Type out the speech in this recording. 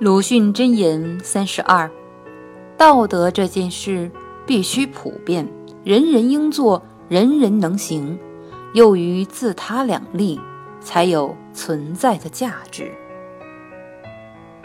鲁迅箴言三十二：道德这件事必须普遍，人人应做，人人能行，又于自他两立，才有存在的价值。